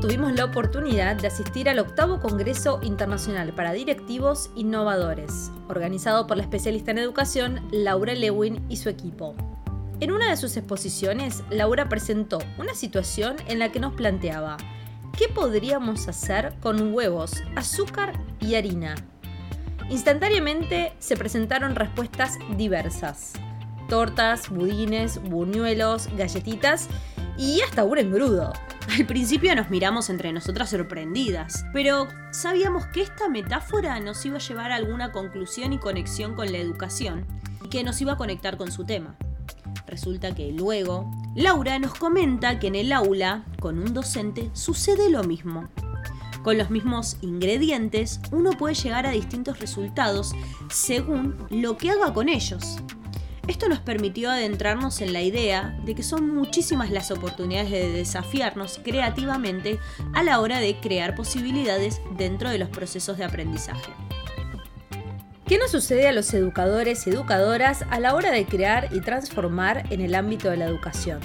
Tuvimos la oportunidad de asistir al octavo Congreso Internacional para Directivos Innovadores, organizado por la especialista en educación Laura Lewin y su equipo. En una de sus exposiciones, Laura presentó una situación en la que nos planteaba qué podríamos hacer con huevos, azúcar y harina. Instantáneamente se presentaron respuestas diversas. Tortas, budines, buñuelos, galletitas y hasta un engrudo. Al principio nos miramos entre nosotras sorprendidas, pero sabíamos que esta metáfora nos iba a llevar a alguna conclusión y conexión con la educación, y que nos iba a conectar con su tema. Resulta que luego, Laura nos comenta que en el aula, con un docente, sucede lo mismo. Con los mismos ingredientes, uno puede llegar a distintos resultados según lo que haga con ellos. Esto nos permitió adentrarnos en la idea de que son muchísimas las oportunidades de desafiarnos creativamente a la hora de crear posibilidades dentro de los procesos de aprendizaje. ¿Qué nos sucede a los educadores y educadoras a la hora de crear y transformar en el ámbito de la educación?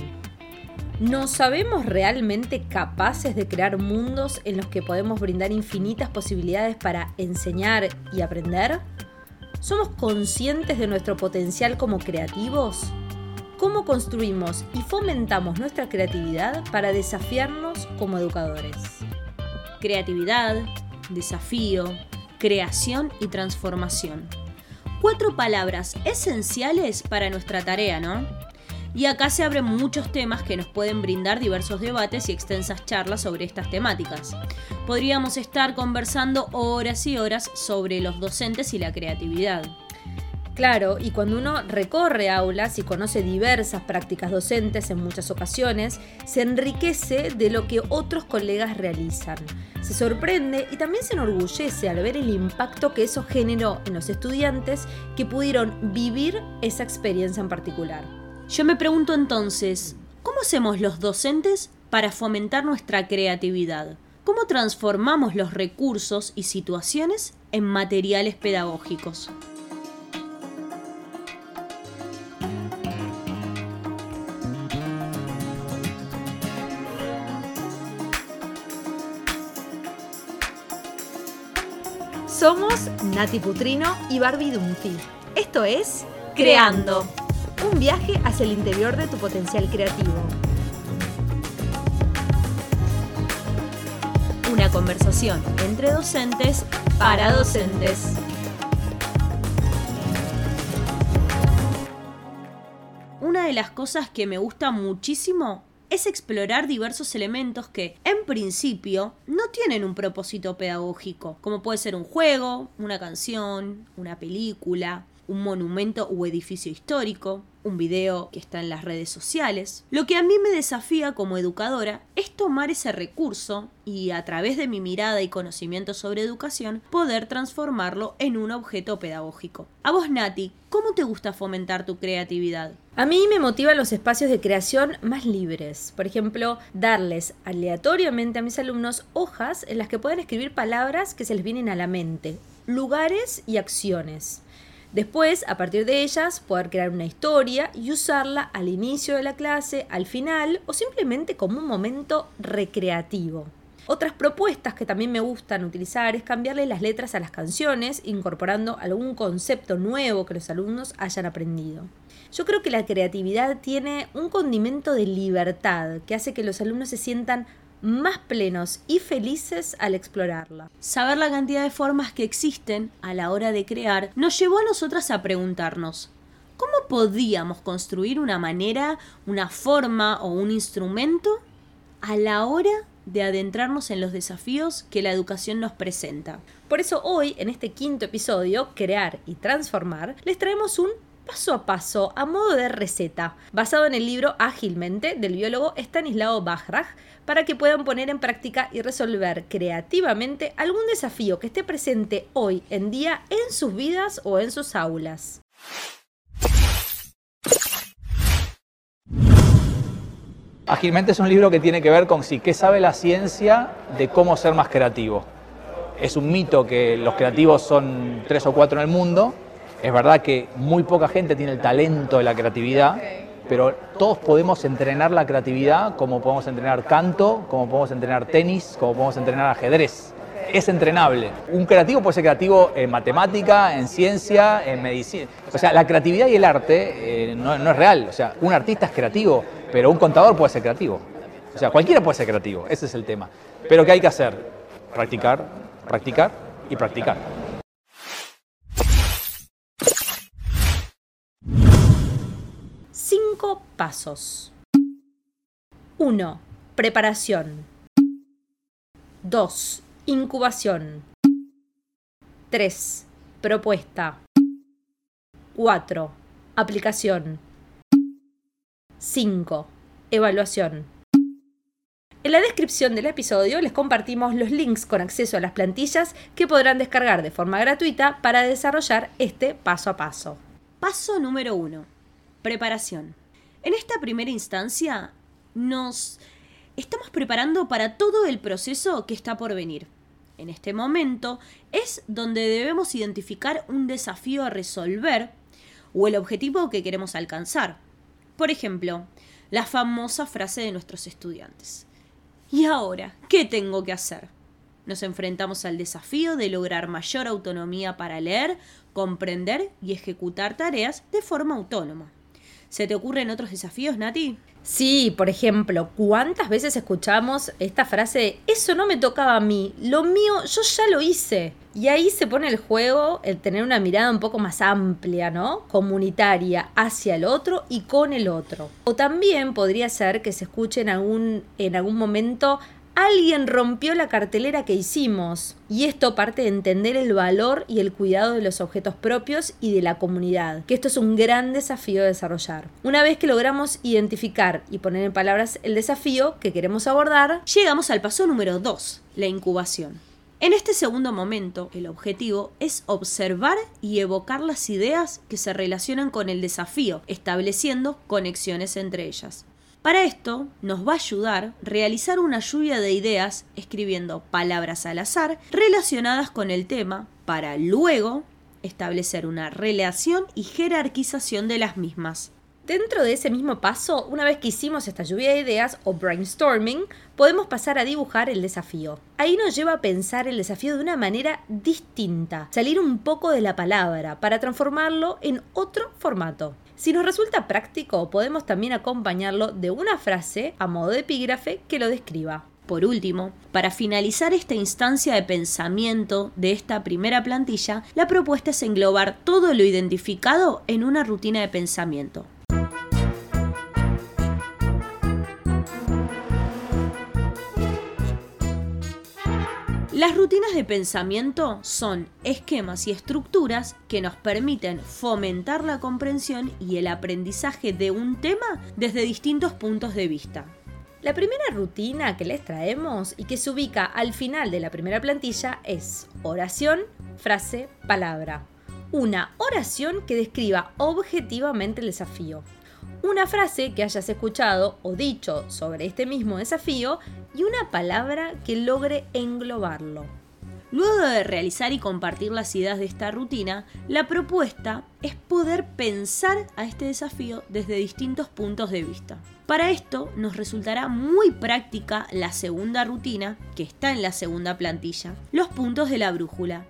¿Nos sabemos realmente capaces de crear mundos en los que podemos brindar infinitas posibilidades para enseñar y aprender? ¿Somos conscientes de nuestro potencial como creativos? ¿Cómo construimos y fomentamos nuestra creatividad para desafiarnos como educadores? Creatividad, desafío, creación y transformación. Cuatro palabras esenciales para nuestra tarea, ¿no? Y acá se abren muchos temas que nos pueden brindar diversos debates y extensas charlas sobre estas temáticas. Podríamos estar conversando horas y horas sobre los docentes y la creatividad. Claro, y cuando uno recorre aulas y conoce diversas prácticas docentes en muchas ocasiones, se enriquece de lo que otros colegas realizan. Se sorprende y también se enorgullece al ver el impacto que eso generó en los estudiantes que pudieron vivir esa experiencia en particular. Yo me pregunto entonces, ¿cómo hacemos los docentes para fomentar nuestra creatividad? ¿Cómo transformamos los recursos y situaciones en materiales pedagógicos? Somos Nati Putrino y Barbie Dunphy. Esto es Creando un viaje hacia el interior de tu potencial creativo. Una conversación entre docentes para docentes. Una de las cosas que me gusta muchísimo es explorar diversos elementos que, en principio, no tienen un propósito pedagógico, como puede ser un juego, una canción, una película, un monumento o edificio histórico, un video que está en las redes sociales. Lo que a mí me desafía como educadora es tomar ese recurso y a través de mi mirada y conocimiento sobre educación poder transformarlo en un objeto pedagógico. A vos, Nati, ¿cómo te gusta fomentar tu creatividad? A mí me motivan los espacios de creación más libres. Por ejemplo, darles aleatoriamente a mis alumnos hojas en las que pueden escribir palabras que se les vienen a la mente, lugares y acciones. Después, a partir de ellas, poder crear una historia y usarla al inicio de la clase, al final o simplemente como un momento recreativo. Otras propuestas que también me gustan utilizar es cambiarle las letras a las canciones, incorporando algún concepto nuevo que los alumnos hayan aprendido. Yo creo que la creatividad tiene un condimento de libertad que hace que los alumnos se sientan más plenos y felices al explorarla. Saber la cantidad de formas que existen a la hora de crear nos llevó a nosotras a preguntarnos, ¿cómo podíamos construir una manera, una forma o un instrumento a la hora de adentrarnos en los desafíos que la educación nos presenta? Por eso hoy, en este quinto episodio, Crear y Transformar, les traemos un paso a paso, a modo de receta, basado en el libro Ágilmente del biólogo Stanislao Bajraj, para que puedan poner en práctica y resolver creativamente algún desafío que esté presente hoy en día en sus vidas o en sus aulas. Ágilmente es un libro que tiene que ver con sí, qué sabe la ciencia de cómo ser más creativo. Es un mito que los creativos son tres o cuatro en el mundo. Es verdad que muy poca gente tiene el talento de la creatividad pero todos podemos entrenar la creatividad como podemos entrenar canto, como podemos entrenar tenis, como podemos entrenar ajedrez. Es entrenable. Un creativo puede ser creativo en matemática, en ciencia, en medicina. O sea, la creatividad y el arte eh, no, no es real. O sea, un artista es creativo, pero un contador puede ser creativo. O sea, cualquiera puede ser creativo, ese es el tema. Pero ¿qué hay que hacer? Practicar, practicar y practicar. Pasos. 1. Preparación. 2. Incubación. 3. Propuesta. 4. Aplicación. 5. Evaluación. En la descripción del episodio les compartimos los links con acceso a las plantillas que podrán descargar de forma gratuita para desarrollar este paso a paso. Paso número 1. Preparación. En esta primera instancia nos estamos preparando para todo el proceso que está por venir. En este momento es donde debemos identificar un desafío a resolver o el objetivo que queremos alcanzar. Por ejemplo, la famosa frase de nuestros estudiantes. ¿Y ahora qué tengo que hacer? Nos enfrentamos al desafío de lograr mayor autonomía para leer, comprender y ejecutar tareas de forma autónoma. ¿Se te ocurren otros desafíos, Nati? Sí, por ejemplo, ¿cuántas veces escuchamos esta frase, eso no me tocaba a mí, lo mío yo ya lo hice? Y ahí se pone el juego el tener una mirada un poco más amplia, ¿no? Comunitaria hacia el otro y con el otro. O también podría ser que se escuche en algún, en algún momento alguien rompió la cartelera que hicimos. Y esto parte de entender el valor y el cuidado de los objetos propios y de la comunidad, que esto es un gran desafío de desarrollar. Una vez que logramos identificar y poner en palabras el desafío que queremos abordar, llegamos al paso número 2, la incubación. En este segundo momento, el objetivo es observar y evocar las ideas que se relacionan con el desafío, estableciendo conexiones entre ellas. Para esto nos va a ayudar realizar una lluvia de ideas escribiendo palabras al azar relacionadas con el tema para luego establecer una relación y jerarquización de las mismas. Dentro de ese mismo paso, una vez que hicimos esta lluvia de ideas o brainstorming, podemos pasar a dibujar el desafío. Ahí nos lleva a pensar el desafío de una manera distinta, salir un poco de la palabra para transformarlo en otro formato. Si nos resulta práctico, podemos también acompañarlo de una frase a modo de epígrafe que lo describa. Por último, para finalizar esta instancia de pensamiento de esta primera plantilla, la propuesta es englobar todo lo identificado en una rutina de pensamiento. Las rutinas de pensamiento son esquemas y estructuras que nos permiten fomentar la comprensión y el aprendizaje de un tema desde distintos puntos de vista. La primera rutina que les traemos y que se ubica al final de la primera plantilla es oración, frase, palabra. Una oración que describa objetivamente el desafío una frase que hayas escuchado o dicho sobre este mismo desafío y una palabra que logre englobarlo. Luego de realizar y compartir las ideas de esta rutina, la propuesta es poder pensar a este desafío desde distintos puntos de vista. Para esto nos resultará muy práctica la segunda rutina, que está en la segunda plantilla, los puntos de la brújula,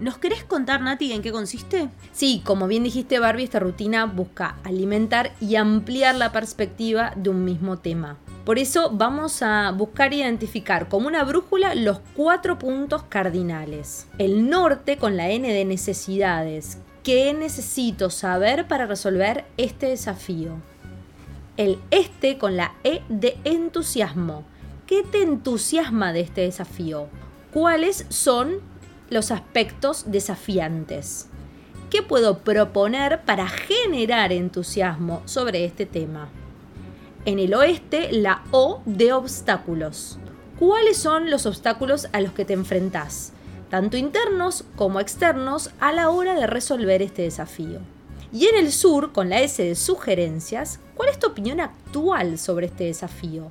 ¿Nos querés contar, Nati, en qué consiste? Sí, como bien dijiste, Barbie, esta rutina busca alimentar y ampliar la perspectiva de un mismo tema. Por eso vamos a buscar identificar como una brújula los cuatro puntos cardinales. El norte con la N de necesidades. ¿Qué necesito saber para resolver este desafío? El este con la E de entusiasmo. ¿Qué te entusiasma de este desafío? ¿Cuáles son los aspectos desafiantes. ¿Qué puedo proponer para generar entusiasmo sobre este tema? En el oeste, la O de obstáculos. ¿Cuáles son los obstáculos a los que te enfrentás, tanto internos como externos, a la hora de resolver este desafío? Y en el sur, con la S de sugerencias, ¿cuál es tu opinión actual sobre este desafío?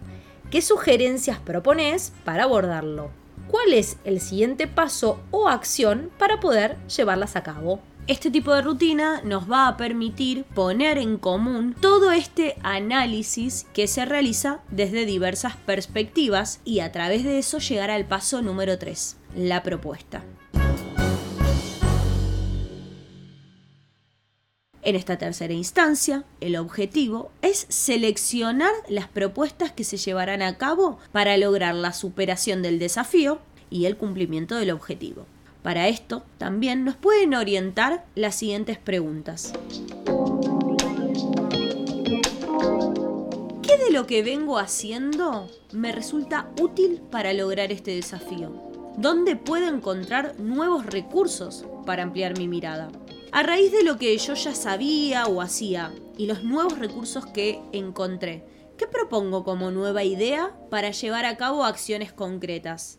¿Qué sugerencias propones para abordarlo? Cuál es el siguiente paso o acción para poder llevarlas a cabo. Este tipo de rutina nos va a permitir poner en común todo este análisis que se realiza desde diversas perspectivas y a través de eso llegar al paso número 3, la propuesta. En esta tercera instancia, el objetivo es seleccionar las propuestas que se llevarán a cabo para lograr la superación del desafío y el cumplimiento del objetivo. Para esto también nos pueden orientar las siguientes preguntas. ¿Qué de lo que vengo haciendo me resulta útil para lograr este desafío? ¿Dónde puedo encontrar nuevos recursos para ampliar mi mirada? A raíz de lo que yo ya sabía o hacía y los nuevos recursos que encontré, ¿qué propongo como nueva idea para llevar a cabo acciones concretas?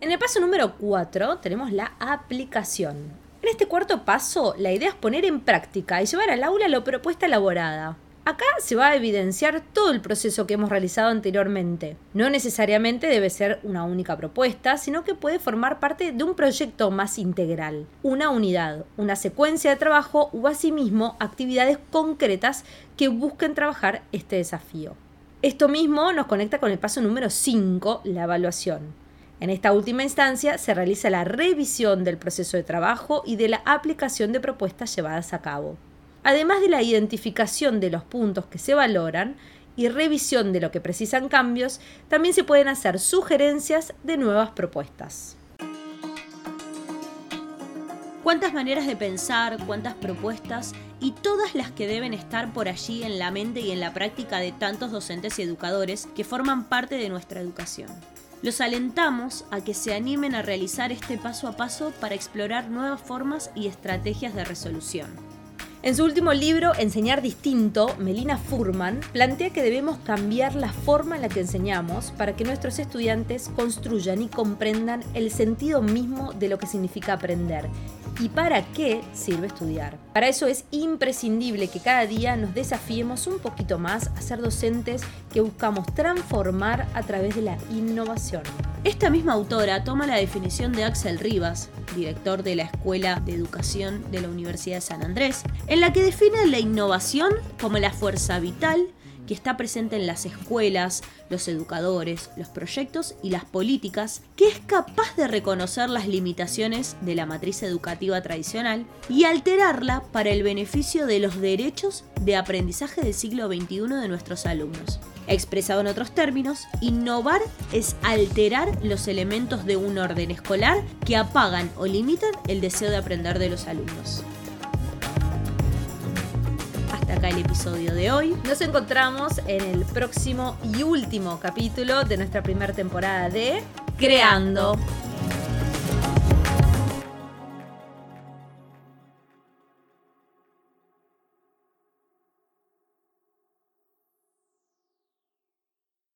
En el paso número 4 tenemos la aplicación. En este cuarto paso, la idea es poner en práctica y llevar al aula lo propuesta elaborada. Acá se va a evidenciar todo el proceso que hemos realizado anteriormente. No necesariamente debe ser una única propuesta, sino que puede formar parte de un proyecto más integral, una unidad, una secuencia de trabajo o asimismo actividades concretas que busquen trabajar este desafío. Esto mismo nos conecta con el paso número 5, la evaluación. En esta última instancia se realiza la revisión del proceso de trabajo y de la aplicación de propuestas llevadas a cabo. Además de la identificación de los puntos que se valoran y revisión de lo que precisan cambios, también se pueden hacer sugerencias de nuevas propuestas. Cuántas maneras de pensar, cuántas propuestas y todas las que deben estar por allí en la mente y en la práctica de tantos docentes y educadores que forman parte de nuestra educación. Los alentamos a que se animen a realizar este paso a paso para explorar nuevas formas y estrategias de resolución. En su último libro, Enseñar Distinto, Melina Furman plantea que debemos cambiar la forma en la que enseñamos para que nuestros estudiantes construyan y comprendan el sentido mismo de lo que significa aprender y para qué sirve estudiar. Para eso es imprescindible que cada día nos desafiemos un poquito más a ser docentes que buscamos transformar a través de la innovación. Esta misma autora toma la definición de Axel Rivas, director de la Escuela de Educación de la Universidad de San Andrés, en la que define la innovación como la fuerza vital que está presente en las escuelas, los educadores, los proyectos y las políticas, que es capaz de reconocer las limitaciones de la matriz educativa tradicional y alterarla para el beneficio de los derechos de aprendizaje del siglo XXI de nuestros alumnos. Expresado en otros términos, innovar es alterar los elementos de un orden escolar que apagan o limitan el deseo de aprender de los alumnos acá el episodio de hoy. Nos encontramos en el próximo y último capítulo de nuestra primera temporada de Creando.